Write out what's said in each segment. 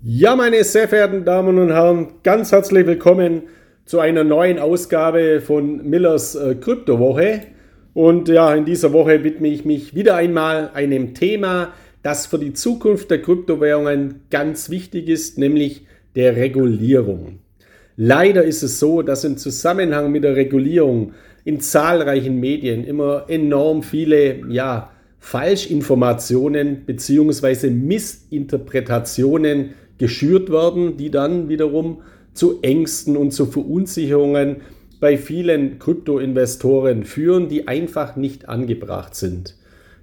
Ja, meine sehr verehrten Damen und Herren, ganz herzlich willkommen zu einer neuen Ausgabe von Millers äh, Kryptowoche. Und ja, in dieser Woche widme ich mich wieder einmal einem Thema, das für die Zukunft der Kryptowährungen ganz wichtig ist, nämlich der Regulierung. Leider ist es so, dass im Zusammenhang mit der Regulierung in zahlreichen Medien immer enorm viele, ja, Falschinformationen bzw. Missinterpretationen geschürt werden, die dann wiederum zu Ängsten und zu Verunsicherungen bei vielen Kryptoinvestoren führen, die einfach nicht angebracht sind.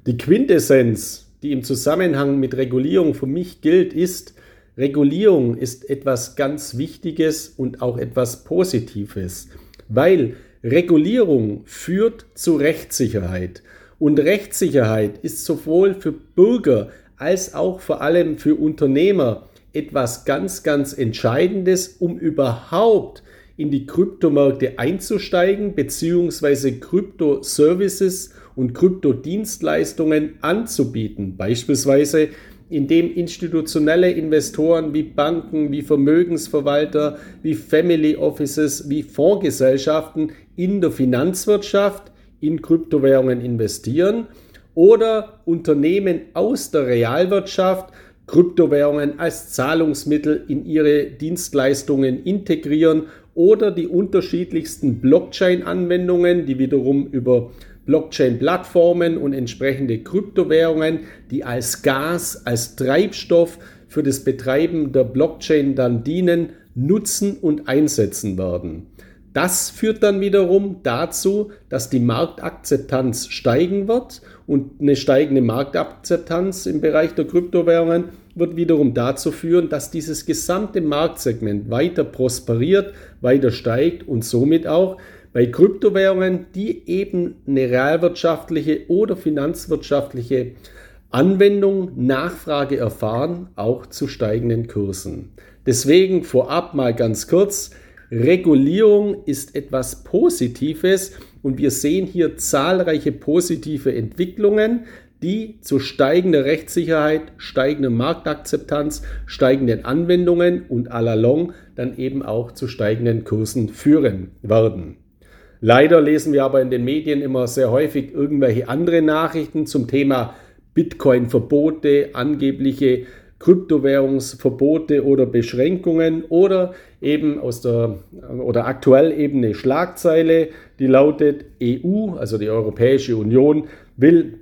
Die Quintessenz, die im Zusammenhang mit Regulierung für mich gilt, ist, Regulierung ist etwas ganz Wichtiges und auch etwas Positives, weil Regulierung führt zu Rechtssicherheit. Und Rechtssicherheit ist sowohl für Bürger als auch vor allem für Unternehmer etwas ganz, ganz Entscheidendes, um überhaupt in die Kryptomärkte einzusteigen, beziehungsweise Kryptoservices und Kryptodienstleistungen anzubieten. Beispielsweise indem institutionelle Investoren wie Banken, wie Vermögensverwalter, wie Family Offices, wie Fondsgesellschaften in der Finanzwirtschaft in Kryptowährungen investieren oder Unternehmen aus der Realwirtschaft Kryptowährungen als Zahlungsmittel in ihre Dienstleistungen integrieren oder die unterschiedlichsten Blockchain-Anwendungen, die wiederum über Blockchain-Plattformen und entsprechende Kryptowährungen, die als Gas, als Treibstoff für das Betreiben der Blockchain dann dienen, nutzen und einsetzen werden. Das führt dann wiederum dazu, dass die Marktakzeptanz steigen wird und eine steigende Marktakzeptanz im Bereich der Kryptowährungen wird wiederum dazu führen, dass dieses gesamte Marktsegment weiter prosperiert, weiter steigt und somit auch bei Kryptowährungen, die eben eine realwirtschaftliche oder finanzwirtschaftliche Anwendung, Nachfrage erfahren, auch zu steigenden Kursen. Deswegen vorab mal ganz kurz, Regulierung ist etwas Positives und wir sehen hier zahlreiche positive Entwicklungen, die zu steigender Rechtssicherheit, steigender Marktakzeptanz, steigenden Anwendungen und à la long dann eben auch zu steigenden Kursen führen werden. Leider lesen wir aber in den Medien immer sehr häufig irgendwelche andere Nachrichten zum Thema Bitcoin-Verbote, angebliche Kryptowährungsverbote oder Beschränkungen oder eben aus der oder aktuell eben eine Schlagzeile, die lautet EU, also die Europäische Union, will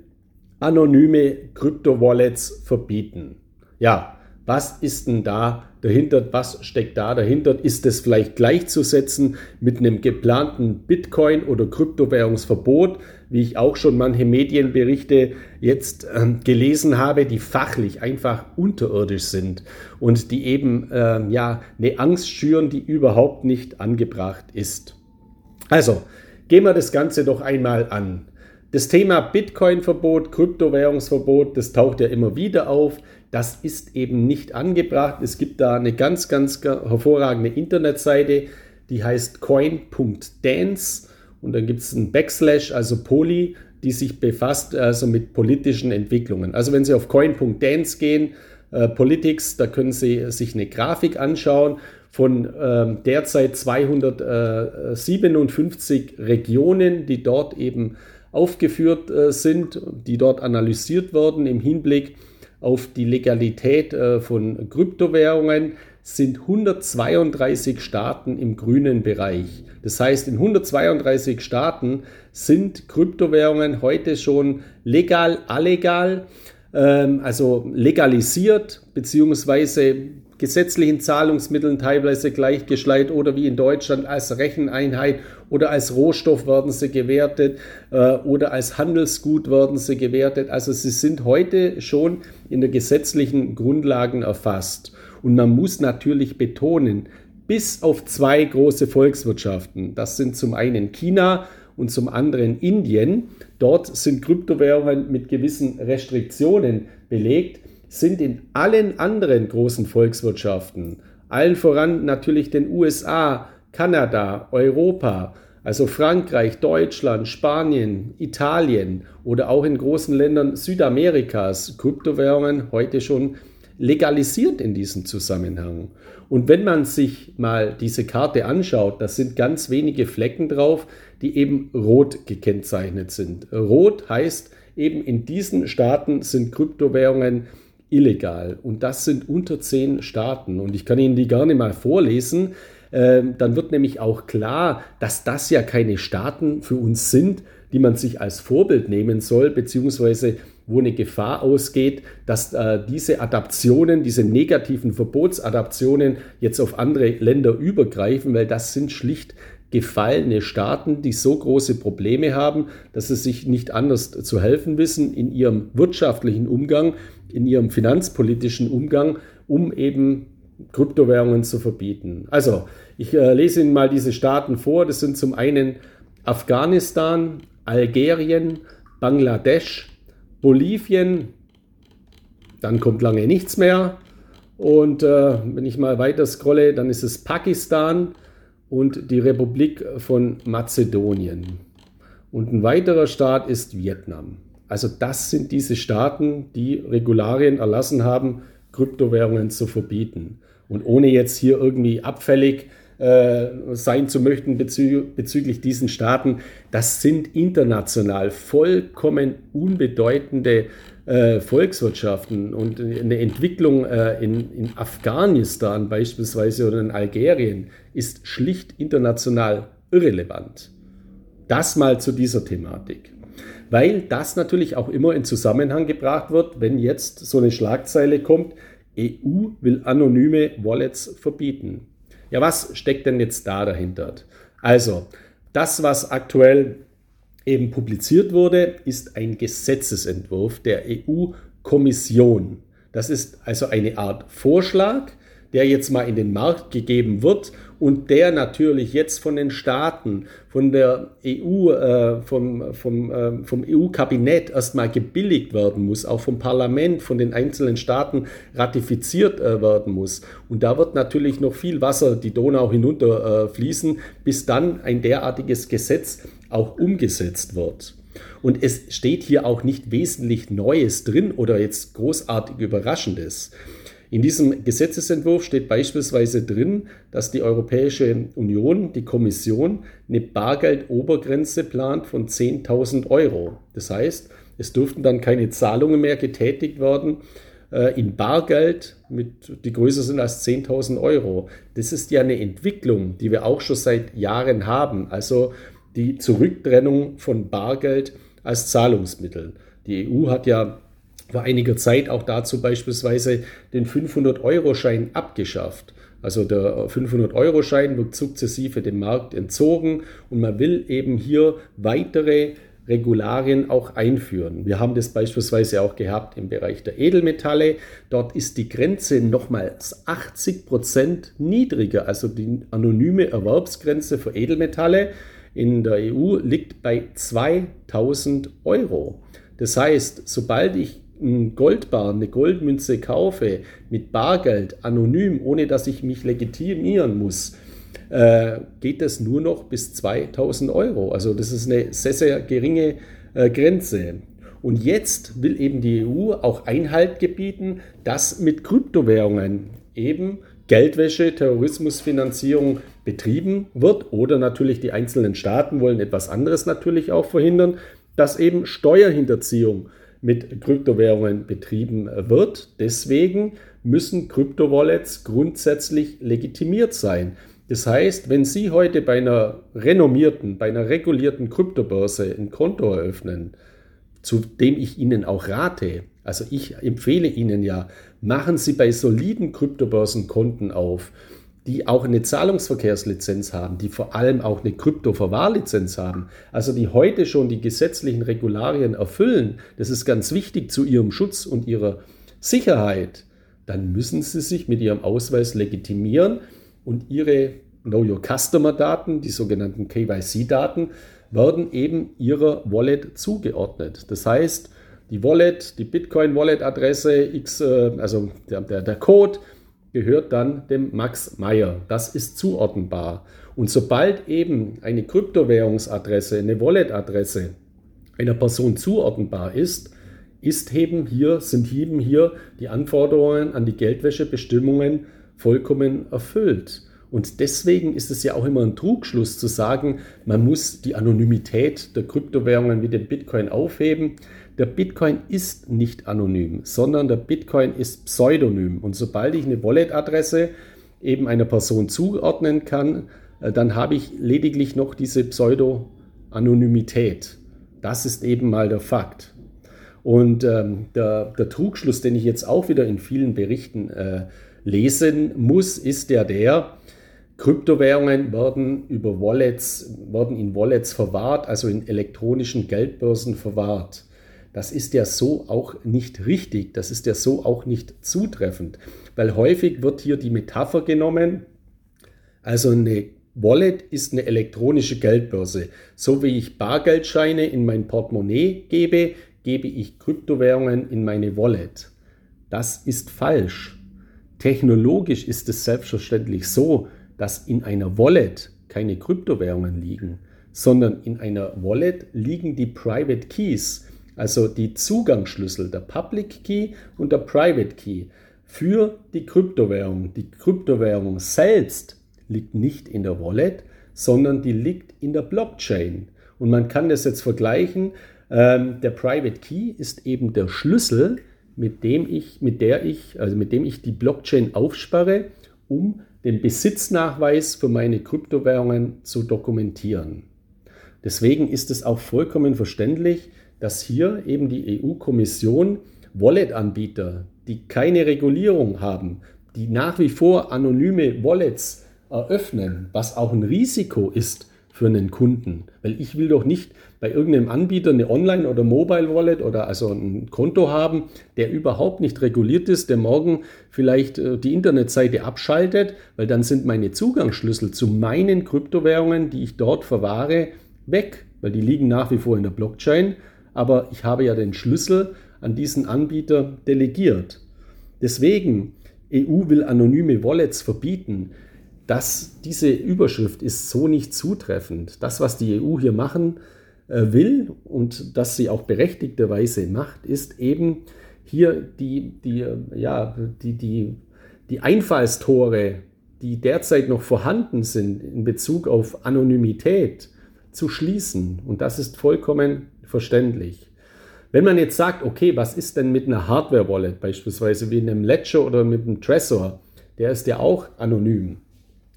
anonyme Kryptowallets verbieten. Ja, was ist denn da dahinter? Was steckt da dahinter? Ist es vielleicht gleichzusetzen mit einem geplanten Bitcoin- oder Kryptowährungsverbot, wie ich auch schon manche Medienberichte jetzt äh, gelesen habe, die fachlich einfach unterirdisch sind und die eben äh, ja eine Angst schüren, die überhaupt nicht angebracht ist. Also, gehen wir das Ganze doch einmal an. Das Thema Bitcoin-Verbot, Kryptowährungsverbot, das taucht ja immer wieder auf. Das ist eben nicht angebracht. Es gibt da eine ganz, ganz hervorragende Internetseite, die heißt coin.dance und dann gibt es einen Backslash, also Poly, die sich befasst also mit politischen Entwicklungen. Also wenn Sie auf coin.dance gehen, äh, Politics, da können Sie sich eine Grafik anschauen von äh, derzeit 257 Regionen, die dort eben aufgeführt äh, sind, die dort analysiert wurden im Hinblick auf die Legalität äh, von Kryptowährungen, sind 132 Staaten im grünen Bereich. Das heißt, in 132 Staaten sind Kryptowährungen heute schon legal, allegal, ähm, also legalisiert, beziehungsweise gesetzlichen Zahlungsmitteln teilweise gleichgeschleift oder wie in Deutschland als Recheneinheit oder als Rohstoff werden sie gewertet äh, oder als Handelsgut werden sie gewertet. Also sie sind heute schon in der gesetzlichen Grundlagen erfasst. Und man muss natürlich betonen, bis auf zwei große Volkswirtschaften, das sind zum einen China und zum anderen Indien, dort sind Kryptowährungen mit gewissen Restriktionen belegt sind in allen anderen großen Volkswirtschaften, allen voran natürlich den USA, Kanada, Europa, also Frankreich, Deutschland, Spanien, Italien oder auch in großen Ländern Südamerikas Kryptowährungen heute schon legalisiert in diesem Zusammenhang. Und wenn man sich mal diese Karte anschaut, das sind ganz wenige Flecken drauf, die eben rot gekennzeichnet sind. Rot heißt eben in diesen Staaten sind Kryptowährungen illegal und das sind unter zehn Staaten und ich kann Ihnen die gerne mal vorlesen. Ähm, dann wird nämlich auch klar, dass das ja keine Staaten für uns sind, die man sich als Vorbild nehmen soll, beziehungsweise wo eine Gefahr ausgeht, dass äh, diese Adaptionen, diese negativen Verbotsadaptionen jetzt auf andere Länder übergreifen, weil das sind schlicht gefallene Staaten, die so große Probleme haben, dass sie sich nicht anders zu helfen wissen in ihrem wirtschaftlichen Umgang, in ihrem finanzpolitischen Umgang, um eben Kryptowährungen zu verbieten. Also, ich äh, lese Ihnen mal diese Staaten vor. Das sind zum einen Afghanistan, Algerien, Bangladesch, Bolivien, dann kommt lange nichts mehr. Und äh, wenn ich mal weiter scrolle, dann ist es Pakistan und die Republik von Mazedonien. Und ein weiterer Staat ist Vietnam. Also das sind diese Staaten, die Regularien erlassen haben, Kryptowährungen zu verbieten. Und ohne jetzt hier irgendwie abfällig äh, sein zu möchten bezü bezüglich diesen Staaten, das sind international vollkommen unbedeutende äh, Volkswirtschaften und eine Entwicklung äh, in, in Afghanistan beispielsweise oder in Algerien ist schlicht international irrelevant. Das mal zu dieser Thematik. Weil das natürlich auch immer in Zusammenhang gebracht wird, wenn jetzt so eine Schlagzeile kommt, EU will anonyme Wallets verbieten. Ja, was steckt denn jetzt da dahinter? Also, das, was aktuell eben publiziert wurde, ist ein Gesetzesentwurf der EU-Kommission. Das ist also eine Art Vorschlag, der jetzt mal in den Markt gegeben wird und der natürlich jetzt von den Staaten, von der EU, äh, vom, vom, äh, vom EU-Kabinett erstmal gebilligt werden muss, auch vom Parlament, von den einzelnen Staaten ratifiziert äh, werden muss. Und da wird natürlich noch viel Wasser die Donau hinunter äh, bis dann ein derartiges Gesetz auch umgesetzt wird. Und es steht hier auch nicht wesentlich Neues drin oder jetzt großartig Überraschendes. In diesem Gesetzesentwurf steht beispielsweise drin, dass die Europäische Union, die Kommission, eine Bargeldobergrenze plant von 10.000 Euro. Das heißt, es dürften dann keine Zahlungen mehr getätigt werden äh, in Bargeld, mit, die größer sind als 10.000 Euro. Das ist ja eine Entwicklung, die wir auch schon seit Jahren haben. Also die Zurücktrennung von Bargeld als Zahlungsmittel. Die EU hat ja vor einiger Zeit auch dazu beispielsweise den 500-Euro-Schein abgeschafft. Also der 500-Euro-Schein wird sukzessive dem Markt entzogen und man will eben hier weitere Regularien auch einführen. Wir haben das beispielsweise auch gehabt im Bereich der Edelmetalle. Dort ist die Grenze nochmals 80 Prozent niedriger. Also die anonyme Erwerbsgrenze für Edelmetalle in der EU liegt bei 2000 Euro. Das heißt, sobald ich ein Goldbar, eine Goldmünze kaufe mit Bargeld, anonym, ohne dass ich mich legitimieren muss, äh, geht das nur noch bis 2000 Euro. Also das ist eine sehr, sehr geringe äh, Grenze. Und jetzt will eben die EU auch Einhalt gebieten, dass mit Kryptowährungen eben Geldwäsche, Terrorismusfinanzierung betrieben wird oder natürlich die einzelnen Staaten wollen etwas anderes natürlich auch verhindern, dass eben Steuerhinterziehung mit Kryptowährungen betrieben wird. Deswegen müssen Kryptowallets grundsätzlich legitimiert sein. Das heißt, wenn Sie heute bei einer renommierten, bei einer regulierten Kryptobörse ein Konto eröffnen, zu dem ich Ihnen auch rate, also ich empfehle Ihnen ja, machen Sie bei soliden Kryptobörsen Konten auf die auch eine Zahlungsverkehrslizenz haben, die vor allem auch eine Kryptoverwahrlizenz haben, also die heute schon die gesetzlichen Regularien erfüllen, das ist ganz wichtig zu ihrem Schutz und ihrer Sicherheit, dann müssen sie sich mit ihrem Ausweis legitimieren und ihre Know Your Customer Daten, die sogenannten KYC-Daten, werden eben ihrer Wallet zugeordnet. Das heißt, die Wallet, die Bitcoin-Wallet-Adresse, X, äh, also der, der, der Code, gehört dann dem Max Meyer. Das ist zuordnenbar. Und sobald eben eine Kryptowährungsadresse, eine Wallet-Adresse einer Person zuordnenbar ist, ist eben hier, sind eben hier die Anforderungen an die Geldwäschebestimmungen vollkommen erfüllt. Und deswegen ist es ja auch immer ein Trugschluss zu sagen, man muss die Anonymität der Kryptowährungen wie dem Bitcoin aufheben. Der Bitcoin ist nicht anonym, sondern der Bitcoin ist pseudonym. Und sobald ich eine Wallet-Adresse eben einer Person zuordnen kann, äh, dann habe ich lediglich noch diese Pseudo-Anonymität. Das ist eben mal der Fakt. Und ähm, der, der, Trugschluss, den ich jetzt auch wieder in vielen Berichten äh, lesen muss, ist ja der, Kryptowährungen werden über Wallets, werden in Wallets verwahrt, also in elektronischen Geldbörsen verwahrt. Das ist ja so auch nicht richtig, das ist ja so auch nicht zutreffend, weil häufig wird hier die Metapher genommen, also eine Wallet ist eine elektronische Geldbörse. So wie ich Bargeldscheine in mein Portemonnaie gebe, gebe ich Kryptowährungen in meine Wallet. Das ist falsch. Technologisch ist es selbstverständlich so, dass in einer Wallet keine Kryptowährungen liegen, sondern in einer Wallet liegen die Private Keys, also die Zugangsschlüssel, der Public Key und der Private Key für die Kryptowährung. Die Kryptowährung selbst liegt nicht in der Wallet, sondern die liegt in der Blockchain. Und man kann das jetzt vergleichen. Ähm, der Private Key ist eben der Schlüssel, mit dem ich, mit der ich, also mit dem ich die Blockchain aufsperre, um den Besitznachweis für meine Kryptowährungen zu dokumentieren. Deswegen ist es auch vollkommen verständlich, dass hier eben die EU-Kommission Wallet-Anbieter, die keine Regulierung haben, die nach wie vor anonyme Wallets eröffnen, was auch ein Risiko ist für einen Kunden. Weil ich will doch nicht bei irgendeinem Anbieter eine Online- oder Mobile-Wallet oder also ein Konto haben, der überhaupt nicht reguliert ist, der morgen vielleicht äh, die Internetseite abschaltet, weil dann sind meine Zugangsschlüssel zu meinen Kryptowährungen, die ich dort verwahre, weg, weil die liegen nach wie vor in der Blockchain, aber ich habe ja den Schlüssel an diesen Anbieter delegiert. Deswegen, EU will anonyme Wallets verbieten. Das, diese Überschrift ist so nicht zutreffend. Das, was die EU hier machen äh, will und das sie auch berechtigterweise macht, ist eben hier die, die, ja, die, die, die Einfallstore, die derzeit noch vorhanden sind in Bezug auf Anonymität, zu schließen. Und das ist vollkommen verständlich. Wenn man jetzt sagt, okay, was ist denn mit einer Hardware-Wallet, beispielsweise wie einem Ledger oder mit einem Trezor, der ist ja auch anonym.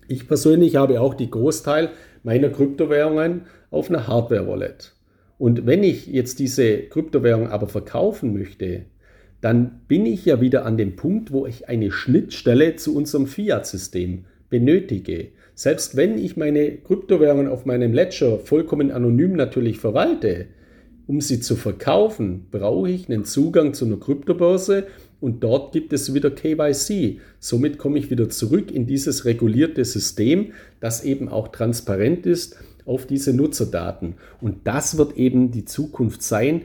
Ich persönlich habe auch die Großteil meiner Kryptowährungen auf einer Hardware-Wallet. Und wenn ich jetzt diese Kryptowährung aber verkaufen möchte, dann bin ich ja wieder an dem Punkt, wo ich eine Schnittstelle zu unserem Fiat-System benötige. Selbst wenn ich meine Kryptowährungen auf meinem Ledger vollkommen anonym natürlich verwalte, um sie zu verkaufen, brauche ich einen Zugang zu einer Kryptobörse und dort gibt es wieder KYC. Somit komme ich wieder zurück in dieses regulierte System, das eben auch transparent ist auf diese Nutzerdaten. Und das wird eben die Zukunft sein,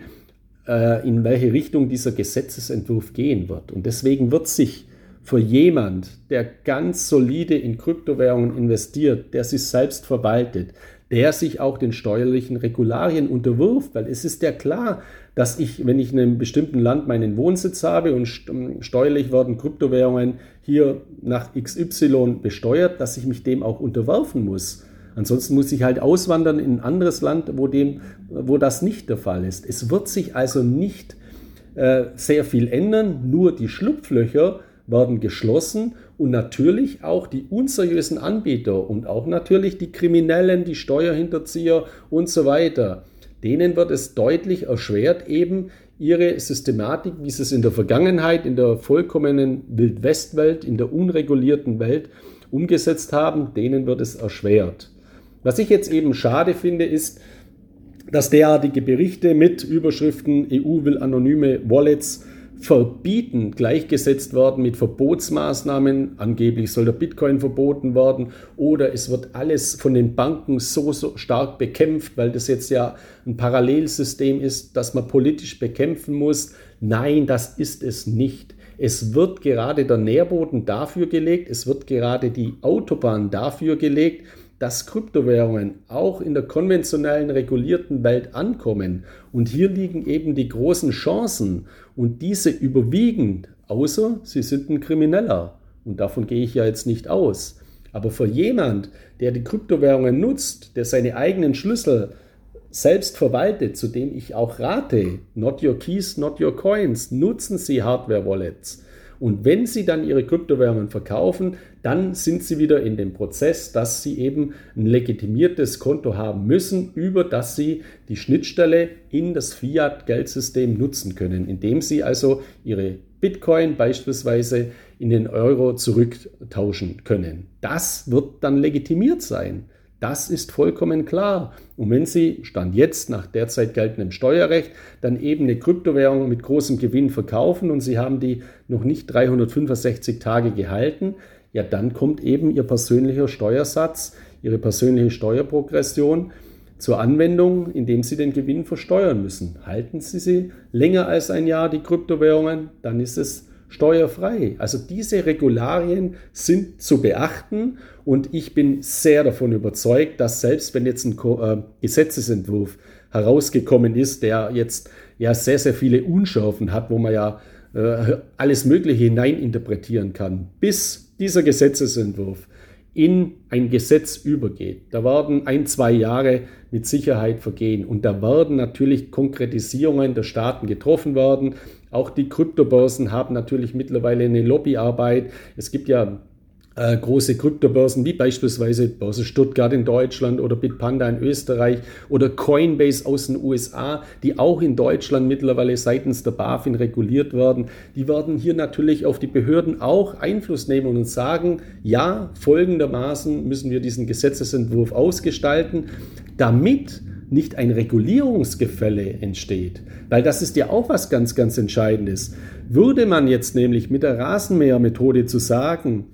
äh, in welche Richtung dieser Gesetzesentwurf gehen wird. Und deswegen wird sich für jemand, der ganz solide in Kryptowährungen investiert, der sich selbst verwaltet, der sich auch den steuerlichen Regularien unterwirft, weil es ist ja klar, dass ich, wenn ich in einem bestimmten Land meinen Wohnsitz habe und steuerlich werden Kryptowährungen hier nach XY besteuert, dass ich mich dem auch unterwerfen muss. Ansonsten muss ich halt auswandern in ein anderes Land, wo, dem, wo das nicht der Fall ist. Es wird sich also nicht äh, sehr viel ändern, nur die Schlupflöcher werden geschlossen und natürlich auch die unseriösen Anbieter und auch natürlich die Kriminellen, die Steuerhinterzieher und so weiter. Denen wird es deutlich erschwert, eben ihre Systematik, wie sie es in der Vergangenheit, in der vollkommenen Wildwestwelt, in der unregulierten Welt umgesetzt haben, denen wird es erschwert. Was ich jetzt eben schade finde, ist, dass derartige Berichte mit Überschriften EU will anonyme Wallets verbieten gleichgesetzt werden mit Verbotsmaßnahmen. Angeblich soll der Bitcoin verboten werden oder es wird alles von den Banken so, so stark bekämpft, weil das jetzt ja ein Parallelsystem ist, das man politisch bekämpfen muss. Nein, das ist es nicht. Es wird gerade der Nährboden dafür gelegt, es wird gerade die Autobahn dafür gelegt, dass Kryptowährungen auch in der konventionellen regulierten Welt ankommen. Und hier liegen eben die großen Chancen und diese überwiegend, außer sie sind ein Krimineller. Und davon gehe ich ja jetzt nicht aus. Aber für jemand, der die Kryptowährungen nutzt, der seine eigenen Schlüssel selbst verwaltet, zu dem ich auch rate, not your keys, not your coins, nutzen Sie Hardware-Wallets. Und wenn Sie dann Ihre Kryptowährungen verkaufen, dann sind Sie wieder in dem Prozess, dass Sie eben ein legitimiertes Konto haben müssen, über das Sie die Schnittstelle in das Fiat-Geldsystem nutzen können, indem Sie also Ihre Bitcoin beispielsweise in den Euro zurücktauschen können. Das wird dann legitimiert sein. Das ist vollkommen klar. Und wenn Sie, Stand jetzt nach derzeit geltendem Steuerrecht, dann eben eine Kryptowährung mit großem Gewinn verkaufen und Sie haben die noch nicht 365 Tage gehalten, ja, dann kommt eben Ihr persönlicher Steuersatz, Ihre persönliche Steuerprogression zur Anwendung, indem Sie den Gewinn versteuern müssen. Halten Sie sie länger als ein Jahr, die Kryptowährungen, dann ist es steuerfrei. Also diese Regularien sind zu beachten und ich bin sehr davon überzeugt, dass selbst wenn jetzt ein äh, Gesetzesentwurf herausgekommen ist, der jetzt ja sehr, sehr viele Unschärfen hat, wo man ja äh, alles Mögliche hineininterpretieren kann, bis dieser Gesetzesentwurf in ein Gesetz übergeht. Da werden ein, zwei Jahre mit Sicherheit vergehen und da werden natürlich Konkretisierungen der Staaten getroffen werden. Auch die Kryptobörsen haben natürlich mittlerweile eine Lobbyarbeit. Es gibt ja äh, große Kryptobörsen wie beispielsweise Börse Stuttgart in Deutschland oder Bitpanda in Österreich oder Coinbase aus den USA, die auch in Deutschland mittlerweile seitens der BaFin reguliert werden, die werden hier natürlich auf die Behörden auch Einfluss nehmen und sagen, ja, folgendermaßen müssen wir diesen Gesetzesentwurf ausgestalten, damit nicht ein Regulierungsgefälle entsteht. Weil das ist ja auch was ganz, ganz Entscheidendes. Würde man jetzt nämlich mit der Rasenmähermethode zu sagen,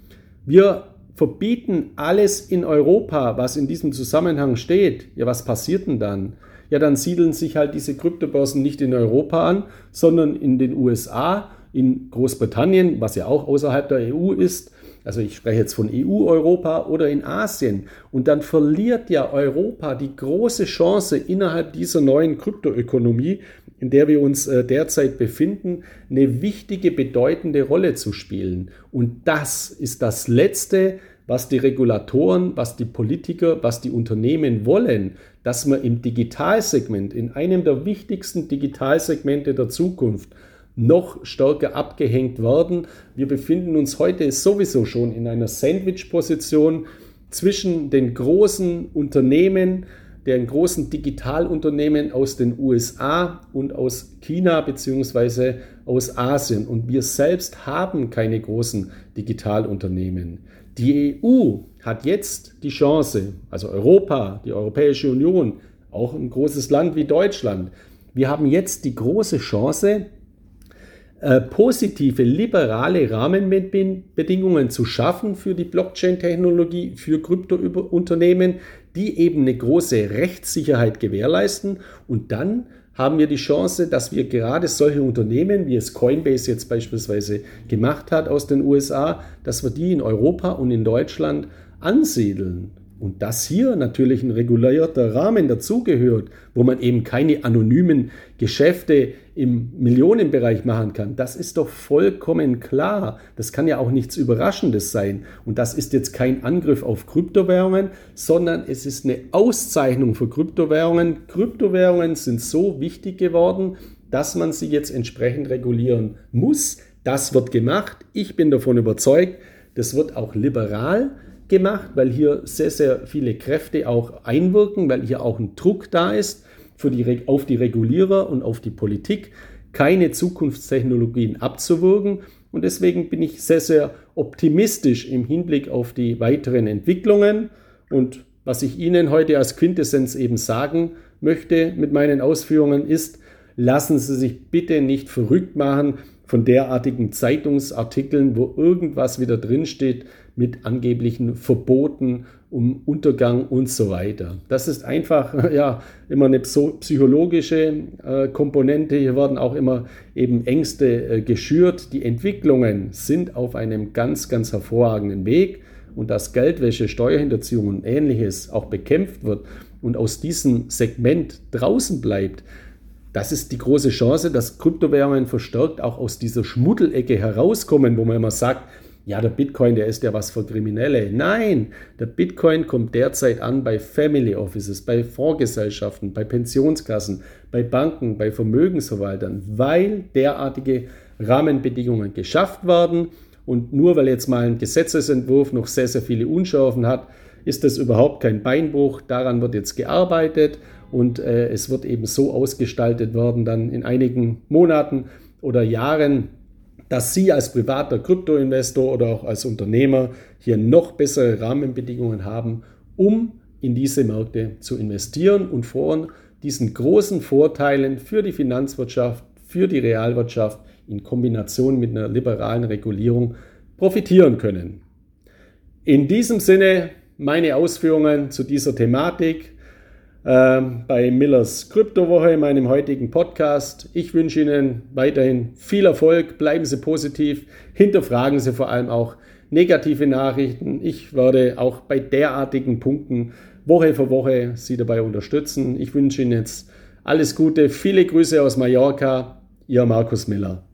wir verbieten alles in Europa, was in diesem Zusammenhang steht, ja, was passiert denn dann? Ja, dann siedeln sich halt diese Kryptobörsen nicht in Europa an, sondern in den USA, in Großbritannien, was ja auch außerhalb der EU ist, also ich spreche jetzt von EU-Europa oder in Asien. Und dann verliert ja Europa die große Chance innerhalb dieser neuen Kryptoökonomie, in der wir uns äh, derzeit befinden, eine wichtige, bedeutende Rolle zu spielen. Und das ist das Letzte, was die Regulatoren, was die Politiker, was die Unternehmen wollen, dass man im Digitalsegment, in einem der wichtigsten Digitalsegmente der Zukunft, noch stärker abgehängt werden. Wir befinden uns heute sowieso schon in einer Sandwich-Position zwischen den großen Unternehmen, den großen Digitalunternehmen aus den USA und aus China bzw. aus Asien. Und wir selbst haben keine großen Digitalunternehmen. Die EU hat jetzt die Chance, also Europa, die Europäische Union, auch ein großes Land wie Deutschland, wir haben jetzt die große Chance, äh, positive, liberale Rahmenbedingungen zu schaffen für die Blockchain-Technologie, für Kryptounternehmen, die eben eine große Rechtssicherheit gewährleisten. Und dann haben wir die Chance, dass wir gerade solche Unternehmen, wie es Coinbase jetzt beispielsweise gemacht hat aus den USA, dass wir die in Europa und in Deutschland ansiedeln. Und dass hier natürlich ein regulierter Rahmen dazugehört, wo man eben keine anonymen Geschäfte im Millionenbereich machen kann, das ist doch vollkommen klar. Das kann ja auch nichts Überraschendes sein. Und das ist jetzt kein Angriff auf Kryptowährungen, sondern es ist eine Auszeichnung für Kryptowährungen. Kryptowährungen sind so wichtig geworden, dass man sie jetzt entsprechend regulieren muss. Das wird gemacht. Ich bin davon überzeugt, das wird auch liberal gemacht, weil hier sehr, sehr viele Kräfte auch einwirken, weil hier auch ein Druck da ist für die, auf die Regulierer und auf die Politik, keine Zukunftstechnologien abzuwirken. Und deswegen bin ich sehr, sehr optimistisch im Hinblick auf die weiteren Entwicklungen. Und was ich Ihnen heute als Quintessenz eben sagen möchte mit meinen Ausführungen ist, lassen Sie sich bitte nicht verrückt machen von derartigen Zeitungsartikeln, wo irgendwas wieder drinsteht mit angeblichen Verboten, um Untergang und so weiter. Das ist einfach ja immer eine psychologische äh, Komponente. Hier werden auch immer eben Ängste äh, geschürt. Die Entwicklungen sind auf einem ganz, ganz hervorragenden Weg und dass Geldwäsche, Steuerhinterziehung und ähnliches auch bekämpft wird und aus diesem Segment draußen bleibt, das ist die große Chance, dass Kryptowährungen verstärkt auch aus dieser Schmuddelecke herauskommen, wo man immer sagt, ja, der Bitcoin, der ist ja was für Kriminelle. Nein, der Bitcoin kommt derzeit an bei Family Offices, bei Fondsgesellschaften, bei Pensionskassen, bei Banken, bei Vermögensverwaltern, weil derartige Rahmenbedingungen geschafft werden. Und nur weil jetzt mal ein Gesetzesentwurf noch sehr, sehr viele Unschärfen hat, ist das überhaupt kein Beinbruch. Daran wird jetzt gearbeitet und äh, es wird eben so ausgestaltet werden, dann in einigen Monaten oder Jahren, dass Sie als privater Kryptoinvestor oder auch als Unternehmer hier noch bessere Rahmenbedingungen haben, um in diese Märkte zu investieren und von diesen großen Vorteilen für die Finanzwirtschaft, für die Realwirtschaft in Kombination mit einer liberalen Regulierung profitieren können. In diesem Sinne meine Ausführungen zu dieser Thematik bei Millers Kryptowoche, meinem heutigen Podcast. Ich wünsche Ihnen weiterhin viel Erfolg, bleiben Sie positiv, hinterfragen Sie vor allem auch negative Nachrichten. Ich werde auch bei derartigen Punkten Woche für Woche Sie dabei unterstützen. Ich wünsche Ihnen jetzt alles Gute, viele Grüße aus Mallorca, Ihr Markus Miller.